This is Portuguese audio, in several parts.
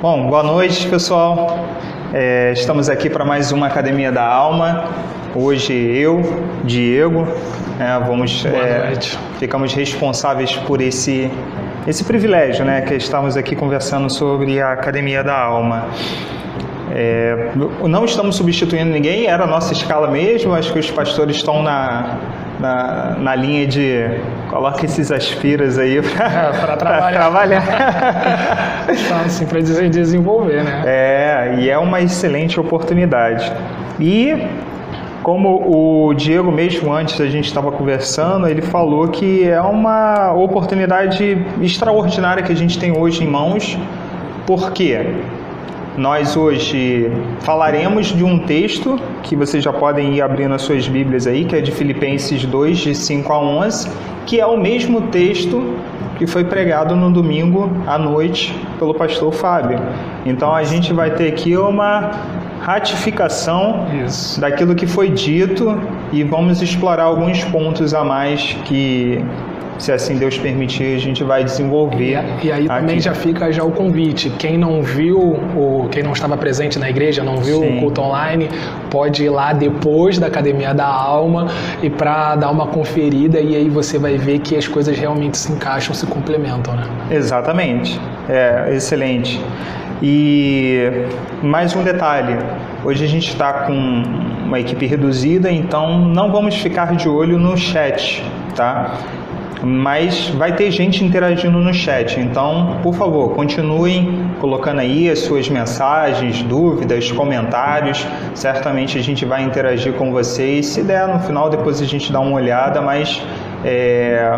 Bom, boa noite, pessoal. É, estamos aqui para mais uma Academia da Alma. Hoje eu, Diego, é, vamos, é, ficamos responsáveis por esse esse privilégio, né, que estamos aqui conversando sobre a Academia da Alma. É, não estamos substituindo ninguém, era a nossa escala mesmo. Acho que os pastores estão na, na, na linha de coloca esses aspiras aí para é, trabalhar. trabalhar. Então, assim, para desenvolver, né? É, e é uma excelente oportunidade. E como o Diego mesmo antes a gente estava conversando, ele falou que é uma oportunidade extraordinária que a gente tem hoje em mãos. Por quê? Nós hoje falaremos de um texto que vocês já podem ir abrindo as suas Bíblias aí, que é de Filipenses 2, de 5 a 11, que é o mesmo texto que foi pregado no domingo à noite pelo pastor Fábio. Então a gente vai ter aqui uma ratificação Isso. daquilo que foi dito e vamos explorar alguns pontos a mais que se assim Deus permitir, a gente vai desenvolver. E, e aí aqui. também já fica já o convite. Quem não viu, ou quem não estava presente na igreja, não viu Sim. o culto online, pode ir lá depois da Academia da Alma e para dar uma conferida e aí você vai ver que as coisas realmente se encaixam, se complementam, né? Exatamente. É, excelente. E mais um detalhe: hoje a gente está com uma equipe reduzida, então não vamos ficar de olho no chat, tá? Mas vai ter gente interagindo no chat. Então, por favor, continuem colocando aí as suas mensagens, dúvidas, comentários. Certamente a gente vai interagir com vocês. Se der no final, depois a gente dá uma olhada, mas é,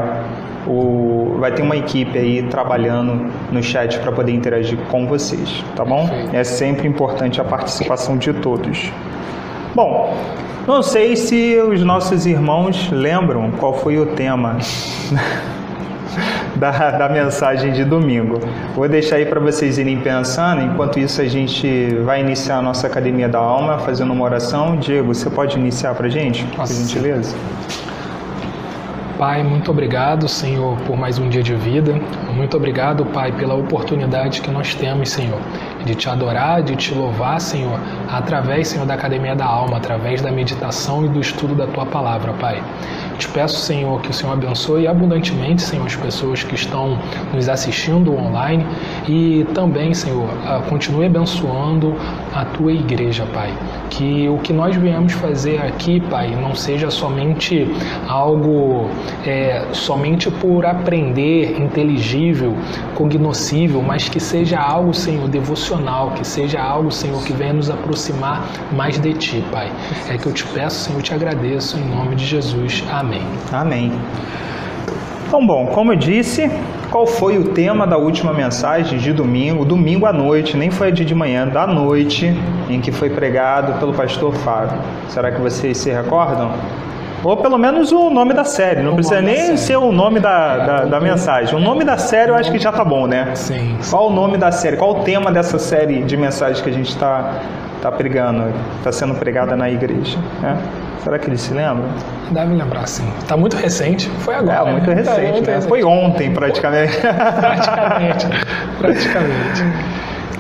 o, vai ter uma equipe aí trabalhando no chat para poder interagir com vocês, tá bom? É sempre importante a participação de todos. Bom, não sei se os nossos irmãos lembram qual foi o tema da, da mensagem de domingo. Vou deixar aí para vocês irem pensando. Enquanto isso, a gente vai iniciar a nossa Academia da Alma fazendo uma oração. Diego, você pode iniciar para a gente, por gentileza? Pai, muito obrigado, Senhor, por mais um dia de vida. Muito obrigado, Pai, pela oportunidade que nós temos, Senhor, de te adorar, de te louvar, Senhor, através, Senhor, da Academia da Alma, através da meditação e do estudo da tua palavra, Pai. Te peço, Senhor, que o Senhor abençoe abundantemente, Senhor, as pessoas que estão nos assistindo online e também, Senhor, continue abençoando a tua igreja, Pai. Que o que nós viemos fazer aqui, Pai, não seja somente algo é, somente por aprender, inteligível, cognoscível, mas que seja algo, Senhor, devocional, que seja algo, Senhor, que venha nos aproximar mais de Ti, Pai. É que eu te peço, Senhor, eu te agradeço, em nome de Jesus. Amém. Amém. Então, bom, como eu disse, qual foi o tema da última mensagem de domingo, domingo à noite, nem foi dia de manhã, da noite, em que foi pregado pelo pastor Fábio? Será que vocês se recordam? Ou pelo menos o nome da série, não o precisa nem ser o nome da, da, da, mensagem. O nome da série eu acho que já tá bom, né? Sim. Qual o nome da série? Qual o tema dessa série de mensagens que a gente está tá pregando, está sendo pregada na igreja? Né? Será que ele se lembra? Deve lembrar, sim. Está muito recente, foi agora. É, muito né? recente, é, muito né? Recente. Foi ontem, praticamente. praticamente, praticamente.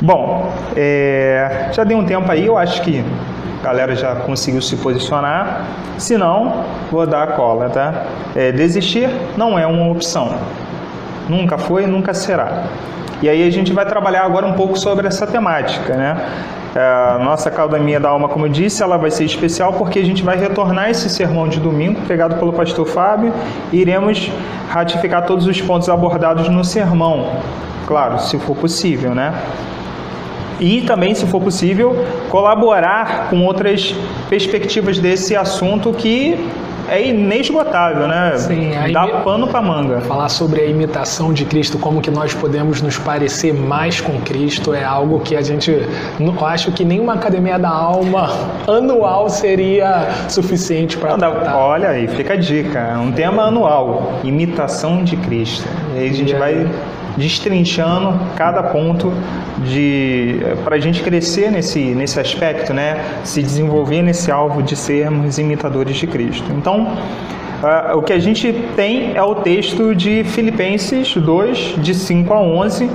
Bom, é, já deu um tempo aí, eu acho que a galera já conseguiu se posicionar. Se não, vou dar a cola, tá? É, desistir não é uma opção. Nunca foi, nunca será. E aí a gente vai trabalhar agora um pouco sobre essa temática, né? É, a nossa Academia da Alma, como eu disse, ela vai ser especial porque a gente vai retornar esse sermão de domingo, pregado pelo pastor Fábio, e iremos ratificar todos os pontos abordados no sermão. Claro, se for possível, né? e também, se for possível, colaborar com outras perspectivas desse assunto que é inesgotável, né? Sim, dá pano para manga. Falar sobre a imitação de Cristo, como que nós podemos nos parecer mais com Cristo, é algo que a gente, eu acho que nenhuma academia da alma anual seria suficiente para Olha aí, fica a dica, é um tema anual, imitação de Cristo. E aí a gente e vai aí destrinchando cada ponto de para a gente crescer nesse, nesse aspecto, né? se desenvolver nesse alvo de sermos imitadores de Cristo. Então, uh, o que a gente tem é o texto de Filipenses 2, de 5 a 11,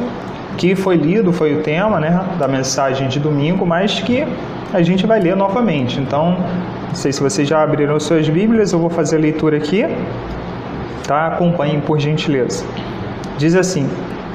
que foi lido, foi o tema né, da mensagem de domingo, mas que a gente vai ler novamente. Então, não sei se vocês já abriram suas Bíblias, eu vou fazer a leitura aqui. Tá? Acompanhem por gentileza. Diz assim: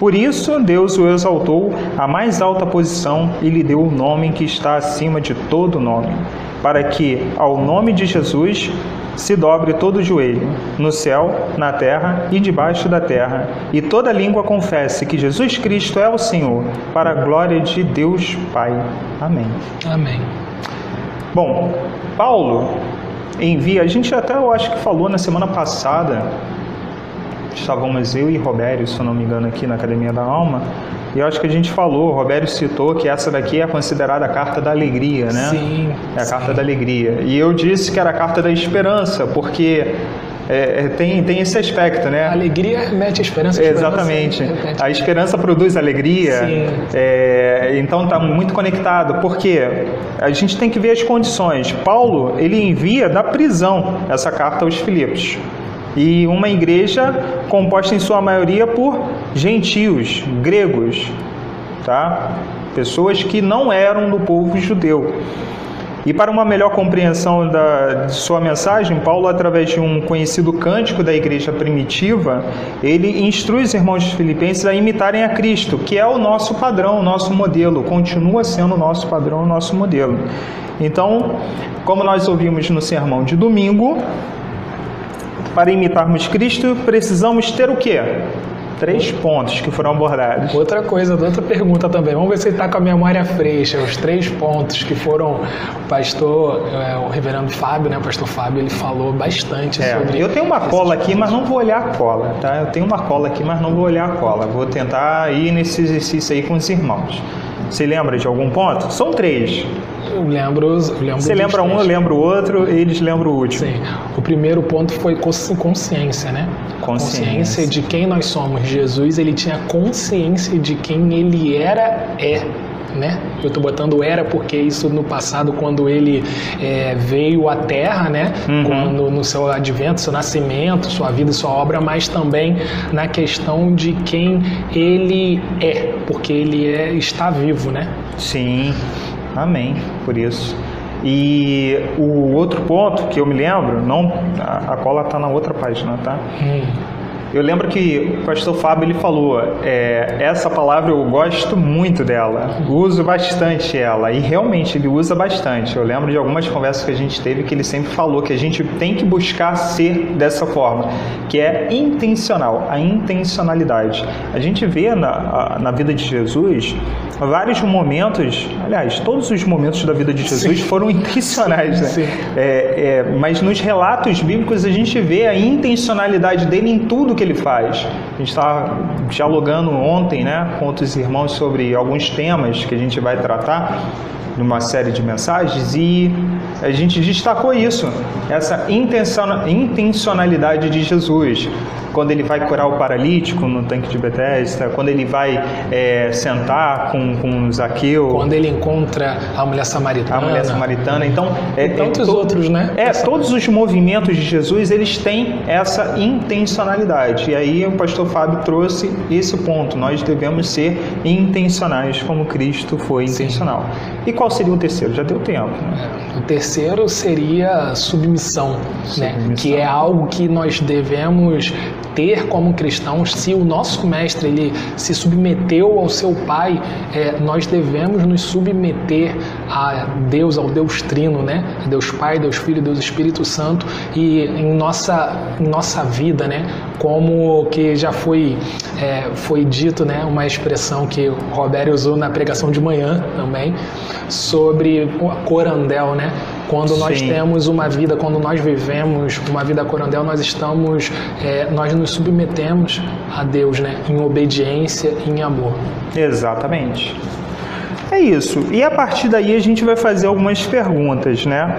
Por isso, Deus o exaltou à mais alta posição e lhe deu o nome que está acima de todo nome, para que, ao nome de Jesus, se dobre todo o joelho, no céu, na terra e debaixo da terra, e toda língua confesse que Jesus Cristo é o Senhor, para a glória de Deus Pai. Amém. Amém. Bom, Paulo envia, a gente até eu acho que falou na semana passada, estávamos eu e Robério, se eu não me engano, aqui na Academia da Alma, e eu acho que a gente falou, o Roberto citou que essa daqui é considerada a carta da alegria, né? Sim. É a sim. carta da alegria. E eu disse que era a carta da esperança, porque é, é, tem, tem esse aspecto, né? A alegria mete a esperança. Exatamente. repete. A esperança produz alegria. Sim. É, então está muito conectado. Porque a gente tem que ver as condições. Paulo ele envia da prisão essa carta aos Filipos. E uma igreja composta em sua maioria por gentios, gregos, tá? Pessoas que não eram do povo judeu. E para uma melhor compreensão da, de sua mensagem, Paulo, através de um conhecido cântico da igreja primitiva, ele instrui os irmãos filipenses a imitarem a Cristo, que é o nosso padrão, o nosso modelo, continua sendo o nosso padrão, o nosso modelo. Então, como nós ouvimos no sermão de domingo, para imitarmos Cristo, precisamos ter o quê? Três pontos que foram abordados. Outra coisa, outra pergunta também. Vamos ver se ele está com a memória fresca. Os três pontos que foram. O pastor, é, o reverendo Fábio, né? O pastor Fábio, ele falou bastante É, sobre. eu tenho uma cola aqui, mas não vou olhar a cola, tá? Eu tenho uma cola aqui, mas não vou olhar a cola. Vou tentar ir nesse exercício aí com os irmãos. Você lembra de algum ponto? São três. Eu lembro. Eu lembro Você lembra um, eu lembro o outro, eles lembram o último. Sim. O primeiro ponto foi consci- consciência, né? Consciência. de quem nós somos. Jesus, ele tinha consciência de quem ele era, é. Né? Eu estou botando era porque isso no passado, quando ele é, veio à Terra, né? Uhum. Quando no seu advento, seu nascimento, sua vida, sua obra, mas também na questão de quem ele é, porque ele é, está vivo, né? Sim, amém, por isso. E o outro ponto que eu me lembro, não, a, a cola está na outra página, tá? Hum. Eu lembro que o pastor Fábio ele falou, é, essa palavra eu gosto muito dela, uso bastante ela, e realmente ele usa bastante. Eu lembro de algumas conversas que a gente teve que ele sempre falou que a gente tem que buscar ser dessa forma, que é intencional, a intencionalidade. A gente vê na, na vida de Jesus vários momentos, aliás, todos os momentos da vida de Jesus Sim. foram intencionais, né? Sim. É, é, mas nos relatos bíblicos a gente vê a intencionalidade dele em tudo que ele faz. A gente estava dialogando ontem né, com outros irmãos sobre alguns temas que a gente vai tratar numa série de mensagens e a gente destacou isso, essa intenciona- intencionalidade de Jesus. Quando ele vai curar o paralítico no tanque de Bethesda, quando ele vai é, sentar com, com Zaqueu, Quando ele encontra a mulher samaritana. a mulher samaritana. Então, é, E tantos é, to- outros, né? É, todos os movimentos de Jesus, eles têm essa intencionalidade. E aí o pastor Fábio trouxe esse ponto. Nós devemos ser intencionais como Cristo foi Sim. intencional. E qual seria o terceiro? Já deu tempo. Né? O terceiro seria submissão, né? Submissão. que é algo que nós devemos ter como cristãos. Se o nosso mestre ele se submeteu ao seu Pai, é, nós devemos nos submeter a Deus, ao Deus Trino, né? Deus Pai, Deus Filho, Deus Espírito Santo e em nossa, em nossa vida, né? Como que já foi é, foi dito, né? Uma expressão que o Roberto usou na pregação de manhã também sobre o corandel, né? Quando nós Sim. temos uma vida, quando nós vivemos uma vida corandel, nós estamos, é, nós nos submetemos a Deus, né? Em obediência e em amor. Exatamente. É isso. E a partir daí a gente vai fazer algumas perguntas, né?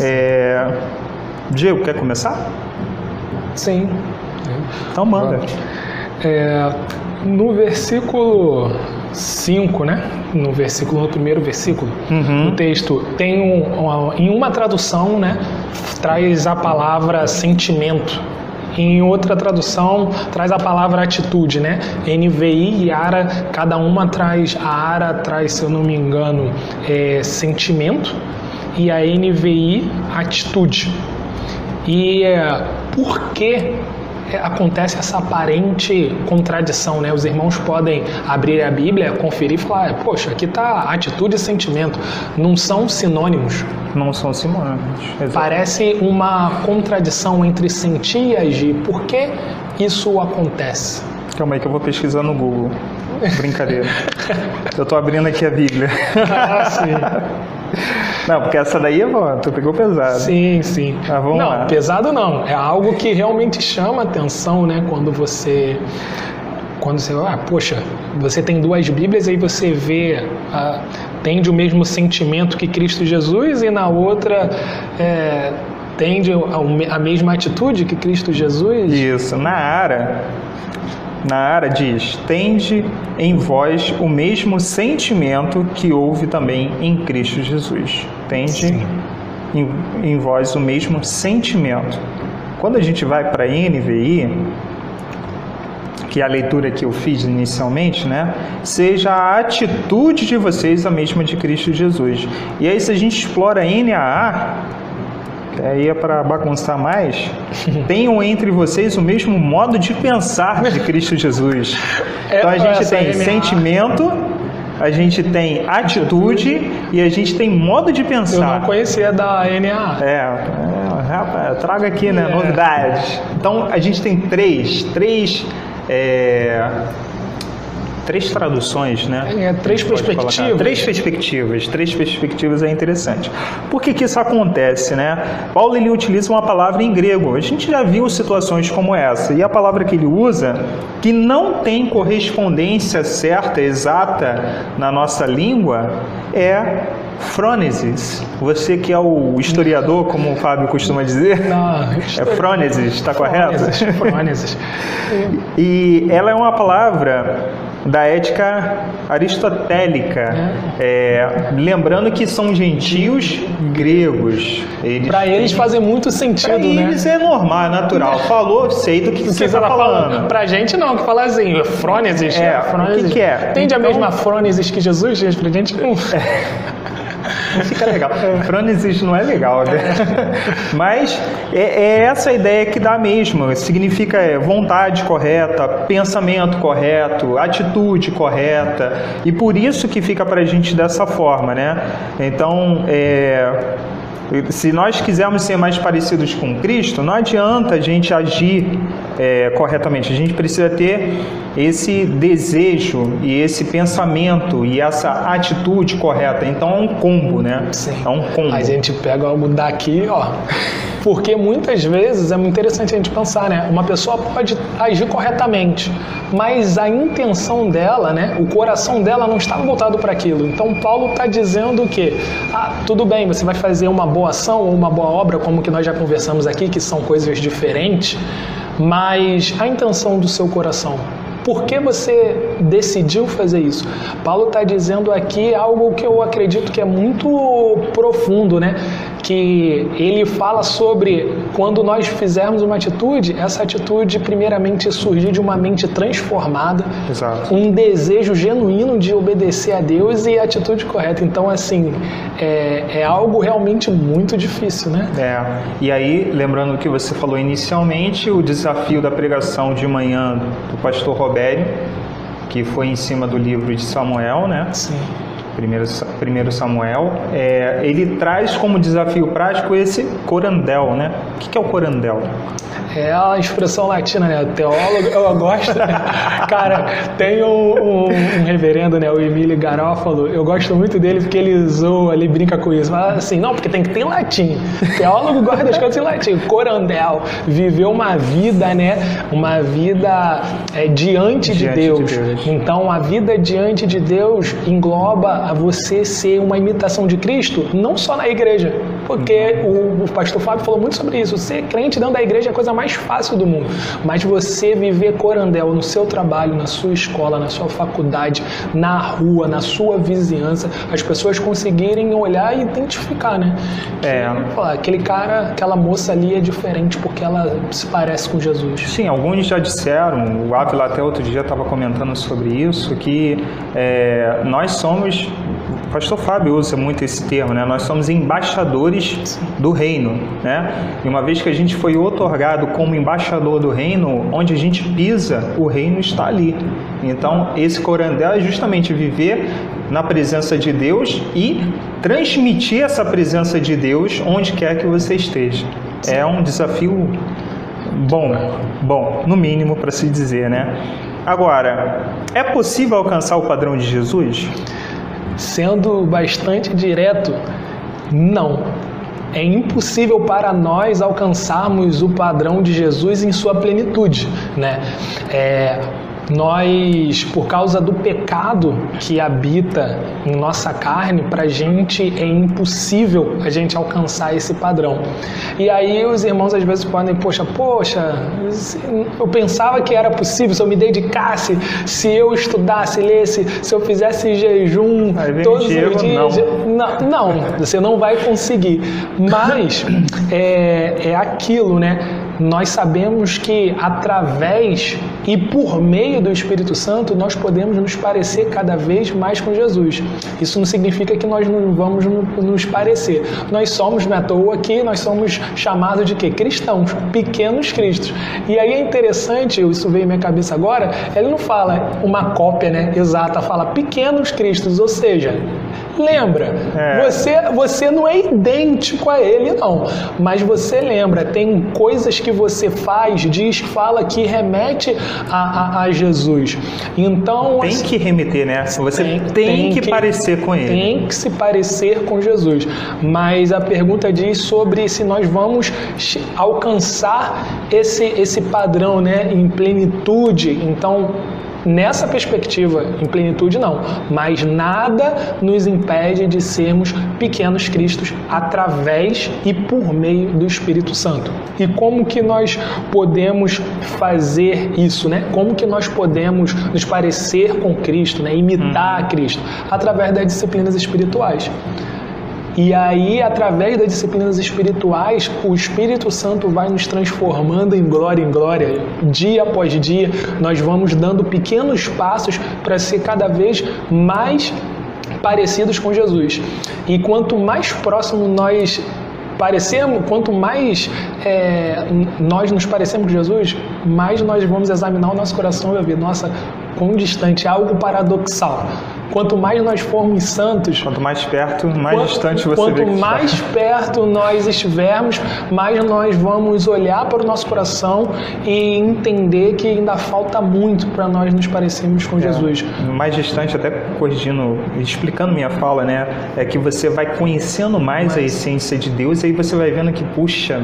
É... Diego, quer começar? Sim. Então manda. É, no versículo 5, né? No versículo, no primeiro versículo, Uhum. do texto, tem um, uma- em uma tradução, né? Traz a palavra sentimento. Em outra tradução, traz a palavra atitude, né? NVI e ARA, cada uma traz, a ARA traz, se eu não me engano, é, sentimento e a NVI, atitude. E é, por que acontece essa aparente contradição, né? Os irmãos podem abrir a Bíblia, conferir e falar: poxa, aqui está atitude e sentimento, não são sinônimos. Não são sinônimos. Exato. Parece uma contradição entre sentir e agir. Por que isso acontece? Calma aí que eu vou pesquisar no Google. Brincadeira. eu tô abrindo aqui a Bíblia. Ah, sim. Não, porque essa daí, ó, tu pegou pesado. Sim, sim. Ah, vamos não, lá. pesado não. É algo que realmente chama atenção, né? Quando você. Quando você. Ah, poxa, você tem duas Bíblias e aí você vê. Ah, tende o mesmo sentimento que Cristo Jesus e na outra. É, tende a mesma atitude que Cristo Jesus. Isso. Na Ara, na Ara diz: tende em vós o mesmo sentimento que houve também em Cristo Jesus. Tende em, em vós o mesmo sentimento. Quando a gente vai para a NVI, que é a leitura que eu fiz inicialmente, né? Seja a atitude de vocês a mesma de Cristo Jesus. E aí, se a gente explora NAA, aí é para bagunçar mais, tenham entre vocês o mesmo modo de pensar de Cristo Jesus. Então a gente tem sentimento, a gente tem atitude e a gente tem modo de Eu pensar. não conhecia da NA. É, é, rapaz, traga aqui, né? É. Novidades. Então a gente tem três, três, é, três traduções, né? É, três colocar. perspectivas. Três perspectivas. Três perspectivas é interessante. Por que, que isso acontece, né? Paulo ele utiliza uma palavra em grego. A gente já viu situações como essa. E a palavra que ele usa, que não tem correspondência certa, exata na nossa língua, é frônesis. Você que é o historiador, como o Fábio costuma dizer, Não, é frônesis, está correto? Frônesis, frônesis. E ela é uma palavra da ética aristotélica, É, lembrando que são gentios gregos. Eles Para eles fazer muito pra sentido, né? eles é normal, é natural. Falou, sei do que, que você está tá falando. falando? Pra gente não, que fala assim, frônesis. É, né? frônesis. o que que é? Tende a Então- mesma frônesis que Jesus, pra gente não. Não fica legal. Frônesis não é legal, né? Mas é, é essa a ideia que dá mesmo. Significa é, vontade correta, pensamento correto, atitude correta. E por isso que fica pra gente dessa forma, né? Então, é, se nós quisermos ser mais parecidos com Cristo, não adianta a gente agir é, corretamente. A gente precisa ter esse desejo e esse pensamento e essa atitude correta. Então é um combo, né? Sim. É um combo. A gente pega algo daqui, ó. Porque muitas vezes é muito interessante a gente pensar, né? Uma pessoa pode agir corretamente, mas a intenção dela, né? O coração dela não está voltado para aquilo. Então Paulo está dizendo que, ah, tudo bem, você vai fazer uma boa ação ou uma boa obra, como que nós já conversamos aqui, que são coisas diferentes, mas a intenção do seu coração. Por que você decidiu fazer isso? Paulo está dizendo aqui algo que eu acredito que é muito profundo, né? Que ele fala sobre quando nós fizermos uma atitude, essa atitude primeiramente surgir de uma mente transformada, Exato. um desejo genuíno de obedecer a Deus e a atitude correta. Então, assim, é, é algo realmente muito difícil, né? É. E aí, lembrando o que você falou inicialmente, o desafio da pregação de manhã do pastor Robério, que foi em cima do livro de Samuel, né? Sim. Primeiro, primeiro Samuel, é, ele traz como desafio prático esse corandel, né? O que é o corandel? É a expressão latina, né? Teólogo, eu gosto. Cara, tem um, um, reverendo, né? O Emílio Garófalo. Eu gosto muito dele porque ele zoa, ele brinca com isso. Fala assim, não, porque tem que ter em latim. Teólogo gosta das coisas em latim. Corandel viveu uma vida, né? Uma vida é, diante, diante de, Deus. de Deus. Então, a vida diante de Deus engloba a você ser uma imitação de Cristo, não só na igreja. Porque o, o pastor Fábio falou muito sobre isso. Ser crente dentro da igreja é a coisa mais fácil do mundo. Mas você viver corandel no seu trabalho, na sua escola, na sua faculdade, na rua, na sua vizinhança, as pessoas conseguirem olhar e identificar, né? É. Falar, aquele cara, aquela moça ali é diferente porque ela se parece com Jesus. Sim, alguns já disseram, o Ávila até outro dia estava comentando sobre isso, que é, nós somos o pastor Fábio usa muito esse termo, né? Nós somos embaixadores do reino, né? E uma vez que a gente foi otorgado como embaixador do reino, onde a gente pisa, o reino está ali. Então, esse corandel é justamente viver na presença de Deus e transmitir essa presença de Deus onde quer que você esteja. É um desafio bom, bom, no mínimo para se dizer, né? Agora, é possível alcançar o padrão de Jesus? Sendo bastante direto, não. É impossível para nós alcançarmos o padrão de Jesus em sua plenitude, né? É, nós, por causa do pecado que habita em nossa carne, para a gente é impossível a gente alcançar esse padrão. E aí os irmãos às vezes podem, poxa, poxa, eu pensava que era possível se eu me dedicasse, se eu estudasse, lesse, se eu fizesse jejum todos Diego, os dias. Não. não. não, você não vai conseguir. Mas é, é aquilo, né? Nós sabemos que através e por meio do Espírito Santo nós podemos nos parecer cada vez mais com Jesus. Isso não significa que nós não vamos nos parecer. Nós somos, não é à toa aqui, nós somos chamados de quê? Cristãos, pequenos cristos. E aí é interessante, isso veio em minha cabeça agora, ele não fala uma cópia né, exata, fala pequenos cristos, ou seja, lembra, é. você, você não é idêntico a ele, não, mas você lembra, tem coisas que você faz, diz, fala que remete a, a, a Jesus. Então. Tem assim, que remeter, né? Você tem, tem, tem que, que, parecer com ele. Tem que se parecer com Jesus. Mas a pergunta diz sobre se nós vamos alcançar esse, esse padrão né, em plenitude. Então, Nessa perspectiva, em plenitude, não. Mas nada nos impede de sermos pequenos cristos através e por meio do Espírito Santo. E como que nós podemos fazer isso, né? Como que nós podemos nos parecer com Cristo, né? Imitar hum. Cristo através das disciplinas espirituais. E aí, através das disciplinas espirituais, o Espírito Santo vai nos transformando em glória em glória, dia após dia. Nós vamos dando pequenos passos para ser cada vez mais parecidos com Jesus. E quanto mais próximo nós parecemos, quanto mais é, nós nos parecemos com Jesus, mais nós vamos examinar o nosso coração e ver, nossa, quão distante, é algo paradoxal. Quanto mais nós formos santos, quanto mais perto, mais quanto, distante você quanto mais está. perto nós estivermos, mais nós vamos olhar para o nosso coração e entender que ainda falta muito para nós nos parecermos com é, Jesus. Mais distante, até corrigindo, explicando minha fala, né, é que você vai conhecendo mais Mas... a essência de Deus e aí você vai vendo que puxa,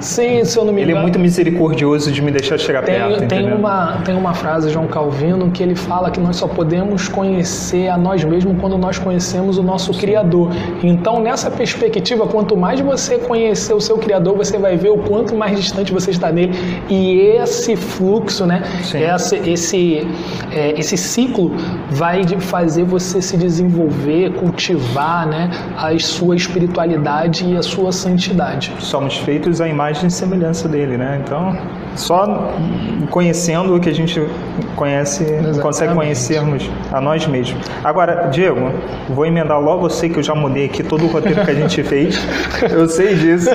Sim, se eu não me engano. Ele é muito misericordioso de me deixar chegar tem, perto. Tem uma, tem uma frase de João Calvino que ele fala que nós só podemos conhecer a nós mesmos quando nós conhecemos o nosso. Criador. Então, nessa perspectiva, quanto mais você conhecer o seu Criador, você vai ver o quanto mais distante você está dele. E esse fluxo, né? Esse, esse, é, esse ciclo vai fazer você se desenvolver, cultivar né? a sua espiritualidade e a sua santidade. Somos feitos à imagem imagem e semelhança dele, né? Então, só conhecendo o que a gente conhece, Exatamente. consegue conhecermos a nós mesmos. Agora, Diego, vou emendar logo, eu sei que eu já mudei aqui todo o roteiro que a gente fez. Eu sei disso.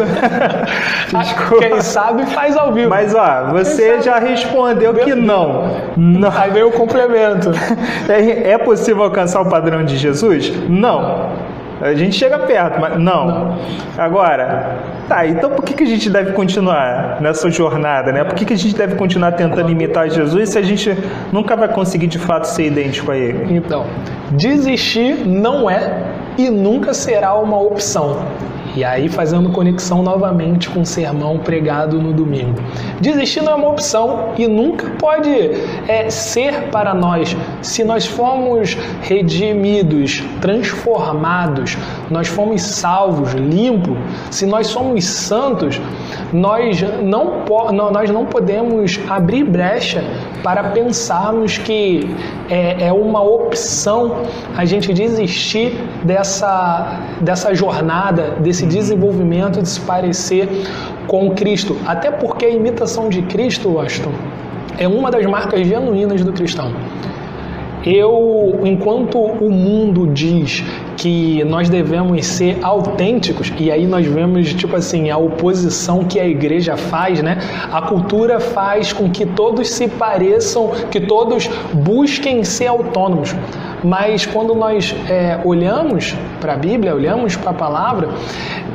Desculpa. Quem sabe faz ao vivo. Mas ó, você já respondeu que não. não. Aí veio o complemento. É, é possível alcançar o padrão de Jesus? Não. A gente chega perto, mas não. não. Agora, tá, então por que, que a gente deve continuar nessa jornada, né? Por que, que a gente deve continuar tentando imitar Jesus se a gente nunca vai conseguir de fato ser idêntico a ele? Então, desistir não é e nunca será uma opção. E aí fazendo conexão novamente com o sermão pregado no domingo. Desistir não é uma opção e nunca pode é, ser para nós. Se nós fomos redimidos, transformados, nós fomos salvos, limpos, se nós somos santos, nós não, nós não podemos abrir brecha para pensarmos que é, é uma opção a gente desistir dessa, dessa jornada, desse desenvolvimento de se parecer com Cristo. Até porque a imitação de Cristo, Aston, é uma das marcas genuínas do cristão. Eu, enquanto o mundo diz que nós devemos ser autênticos, e aí nós vemos, tipo assim, a oposição que a igreja faz, né? A cultura faz com que todos se pareçam, que todos busquem ser autônomos. Mas quando nós é, olhamos para a Bíblia, olhamos para a palavra,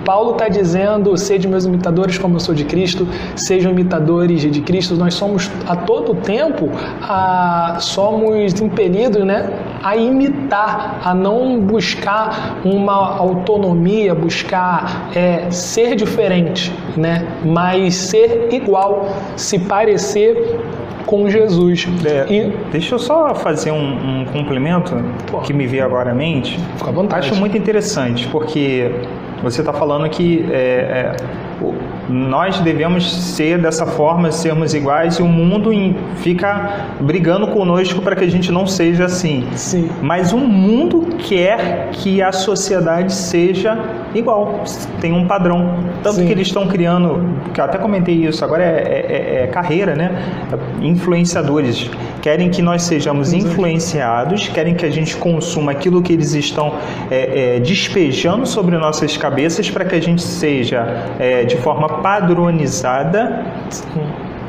Paulo está dizendo: sede meus imitadores, como eu sou de Cristo, sejam imitadores de Cristo. Nós somos a todo tempo a, somos impelidos né, a imitar, a não buscar uma autonomia, buscar é, ser diferente, né, mas ser igual, se parecer com Jesus. É, e... Deixa eu só fazer um, um complemento Pô. que me veio agora à mente. Fica à vontade. Acho muito interessante, porque você está falando que é, nós devemos ser dessa forma, sermos iguais, e o mundo fica brigando conosco para que a gente não seja assim. Sim. Mas o mundo quer que a sociedade seja igual, tem um padrão. Tanto Sim. que eles estão criando, que eu até comentei isso, agora é, é, é, é carreira, né? Influenciadores. Querem que nós sejamos influenciados, querem que a gente consuma aquilo que eles estão é, é, despejando sobre nossas cabeças para que a gente seja é, de forma padronizada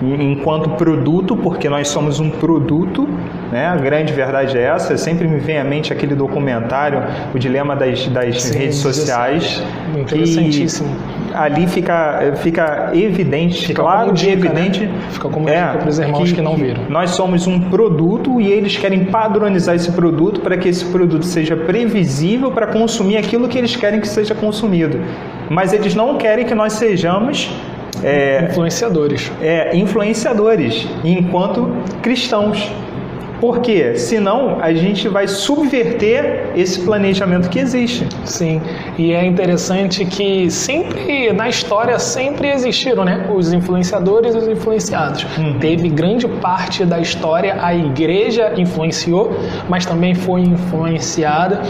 enquanto produto, porque nós somos um produto, né? A grande verdade é essa. Sempre me vem à mente aquele documentário, o dilema das, das Sim, redes sociais, interessantíssimo. Que ali fica fica evidente, fica claro dica, evidente, né? fica como é, para os irmãos que, que não viram. Nós somos um produto e eles querem padronizar esse produto para que esse produto seja previsível para consumir aquilo que eles querem que seja consumido. Mas eles não querem que nós sejamos é, influenciadores. É, influenciadores, enquanto cristãos. Porque senão a gente vai subverter esse planejamento que existe. Sim, e é interessante que sempre na história sempre existiram, né, os influenciadores e os influenciados. Hum. Teve grande parte da história a igreja influenciou, mas também foi influenciada.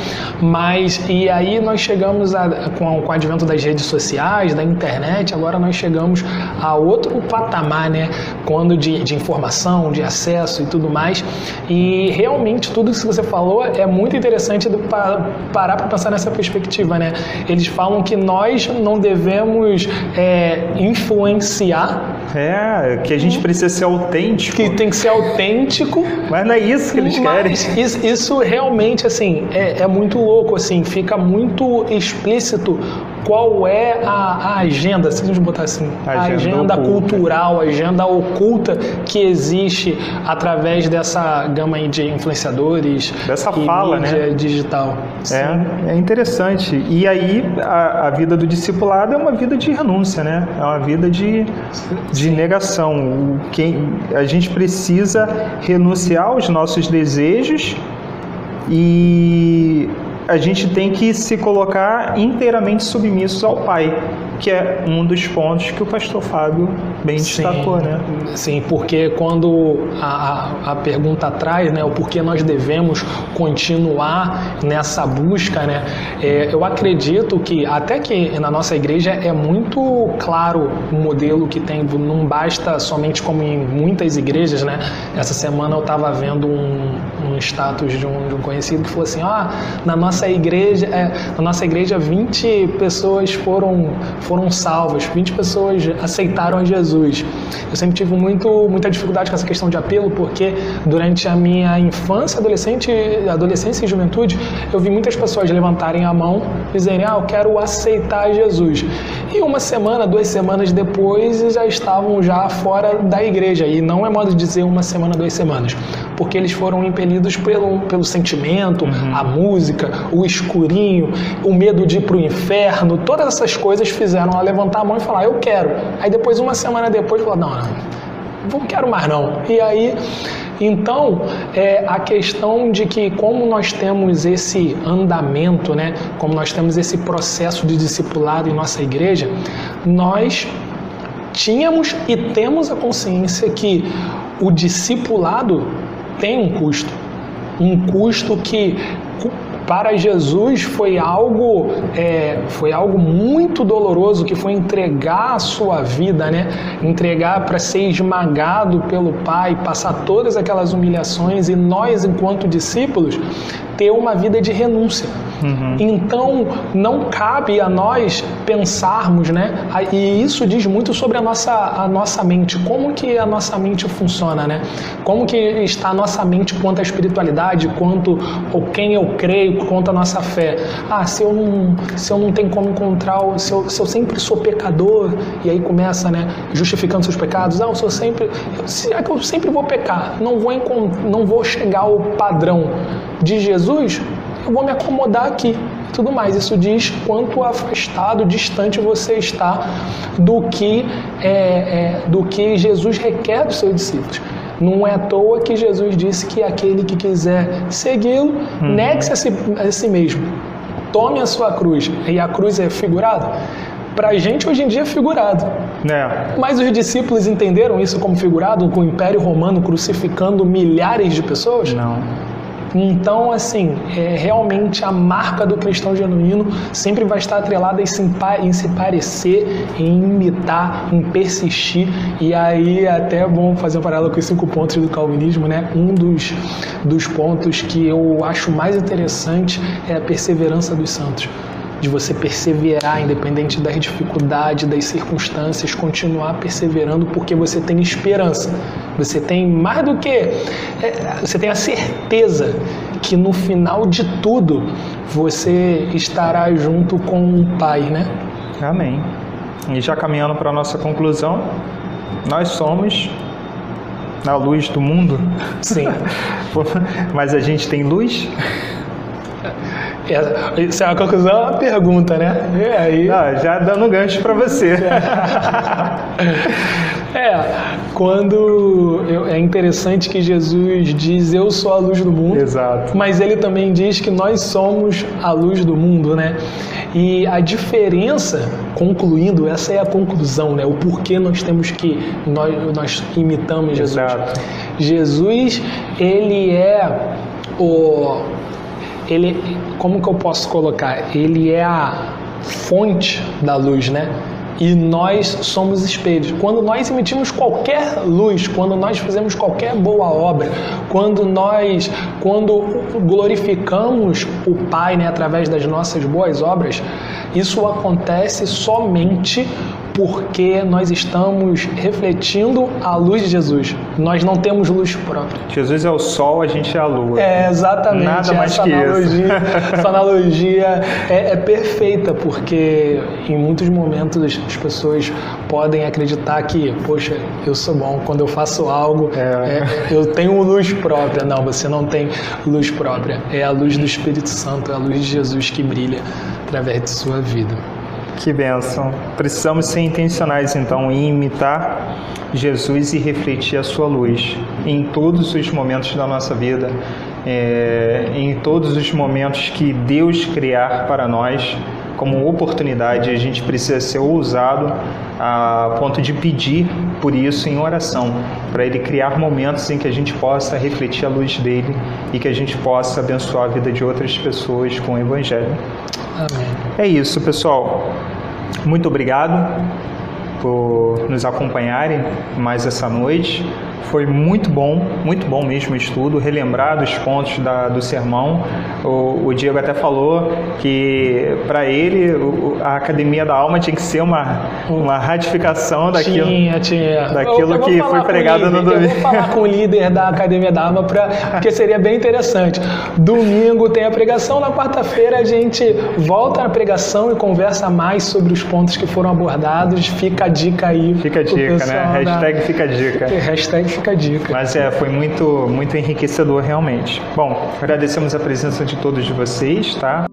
Mas e aí nós chegamos a, com, com o advento das redes sociais, da internet, agora nós chegamos a outro patamar, né, quando de, de informação, de acesso e tudo mais. E realmente tudo isso que você falou é muito interessante do, parar para pensar nessa perspectiva, né? Eles falam que nós não devemos é, influenciar. É, que a gente precisa ser autêntico. Que tem que ser autêntico. Mas não é isso que eles querem. Isso, isso realmente, assim, é, é muito louco, assim, fica muito explícito qual é a, a agenda, se a gente botar assim, a agenda, agenda cultural, agenda oculta que existe através dessa gama de influenciadores. Dessa fala, né? digital. É, é interessante. E aí a, a, vida do discipulado é uma vida de renúncia, né? É uma vida de, de negação. Quem, a gente precisa renunciar aos nossos desejos e a gente tem que se colocar inteiramente submissos ao Pai, que é um dos pontos que o pastor Fábio bem destacou, sim, né? Sim, porque quando a, a pergunta traz, né, o porquê nós devemos continuar nessa busca, né? É, eu acredito que até que na nossa igreja é muito claro o modelo que tem, não basta somente como em muitas igrejas, né? Essa semana eu estava vendo um, um status de um, de um conhecido que falou assim, ah, na nossa nossa igreja, é, na nossa igreja 20 pessoas foram, foram salvas, 20 pessoas aceitaram a Jesus. Eu sempre tive muito, muita dificuldade com essa questão de apelo, porque durante a minha infância, adolescente, adolescência e juventude, eu vi muitas pessoas levantarem a mão dizerem, ah, eu quero aceitar Jesus. E uma semana, duas semanas depois, já estavam já fora da igreja. E não é modo de dizer uma semana, duas semanas, porque eles foram impelidos pelo, pelo sentimento, uhum. a música, o escurinho, o medo de ir para o inferno, todas essas coisas fizeram ela levantar a mão e falar, eu quero. Aí depois, uma semana depois, falou, não, não, não quero mais não. E aí, então, é, a questão de que como nós temos esse andamento, né, como nós temos esse processo de discipulado em nossa igreja, nós tínhamos e temos a consciência que o discipulado tem um custo. Um custo que para Jesus foi algo é, foi algo muito doloroso que foi entregar a sua vida, né? Entregar para ser esmagado pelo Pai, passar todas aquelas humilhações e nós enquanto discípulos ter uma vida de renúncia. Uhum. Então, não cabe a nós pensarmos, né? E isso diz muito sobre a nossa, a nossa mente, como que a nossa mente funciona, né? Como que está a nossa mente quanto à espiritualidade, quanto ou quem eu creio, quanto à nossa fé. Ah, se eu não, se eu não tenho como encontrar, se eu, se eu sempre sou pecador, e aí começa, né, justificando seus pecados. Ah, eu sou sempre, se é que eu sempre vou pecar, não vou não vou chegar ao padrão de Jesus, eu vou me acomodar aqui tudo mais. Isso diz quanto afastado, distante você está do que, é, é, do que Jesus requer dos seus discípulos. Não é à toa que Jesus disse que aquele que quiser segui-lo, uhum. negue-se a, si, a si mesmo. Tome a sua cruz. E a cruz é figurada? Para a gente, hoje em dia, é figurado. É. Mas os discípulos entenderam isso como figurado, com o Império Romano crucificando milhares de pessoas? Não. Então, assim, é, realmente a marca do cristão genuíno sempre vai estar atrelada em se, em se parecer, em imitar, em persistir. E aí, até é bom fazer um paralelo com os cinco pontos do calvinismo, né? Um dos, dos pontos que eu acho mais interessante é a perseverança dos santos de você perseverar, independente das dificuldades, das circunstâncias, continuar perseverando porque você tem esperança. Você tem mais do que. É, você tem a certeza que no final de tudo você estará junto com o Pai, né? Amém. E já caminhando para a nossa conclusão, nós somos a luz do mundo. Sim. Mas a gente tem luz? Isso é uma conclusão, é uma pergunta, né? E aí... Não, já dando gancho para você. é, quando eu, é interessante que Jesus diz eu sou a luz do mundo, Exato. mas ele também diz que nós somos a luz do mundo, né? E a diferença, concluindo, essa é a conclusão, né? O porquê nós temos que nós, nós imitamos Jesus. Exato. Jesus, ele é o ele, como que eu posso colocar? Ele é a fonte da luz, né? E nós somos espelhos. Quando nós emitimos qualquer luz, quando nós fazemos qualquer boa obra, quando nós, quando glorificamos o Pai, né, através das nossas boas obras, isso acontece somente porque nós estamos refletindo a luz de Jesus. Nós não temos luz própria. Jesus é o sol, a gente é a lua. É, exatamente. Nada mais essa que analogia, isso. essa analogia é, é, perfeita, porque em muitos momentos as pessoas podem acreditar que, poxa, eu sou bom, quando eu faço algo, é. É, eu tenho luz própria. Não, você não tem luz própria. É a luz do Espírito Santo, é a luz de Jesus que brilha através de sua vida. Que bênção. Precisamos ser intencionais então em imitar Jesus e refletir a sua luz em todos os momentos da nossa vida, é, em todos os momentos que Deus criar para nós como oportunidade, a gente precisa ser ousado a ponto de pedir por isso em oração, para Ele criar momentos em que a gente possa refletir a luz dele e que a gente possa abençoar a vida de outras pessoas com o Evangelho. É isso, pessoal. Muito obrigado por nos acompanharem mais essa noite. Foi muito bom, muito bom mesmo o estudo, relembrar dos pontos da, do sermão. O, o Diego até falou que para ele o, a Academia da Alma tinha que ser uma, uma ratificação daquilo, tinha, tinha. daquilo eu, eu que foi pregado no domingo. Eu vou falar com o líder da Academia da Alma, pra, porque seria bem interessante. Domingo tem a pregação, na quarta-feira a gente volta na pregação e conversa mais sobre os pontos que foram abordados. Fica a dica aí. Fica a dica, né? Hashtag fica a dica. Hashtag fica a dica. Mas é, foi muito, muito enriquecedor realmente. Bom, agradecemos a presença de todos vocês, tá?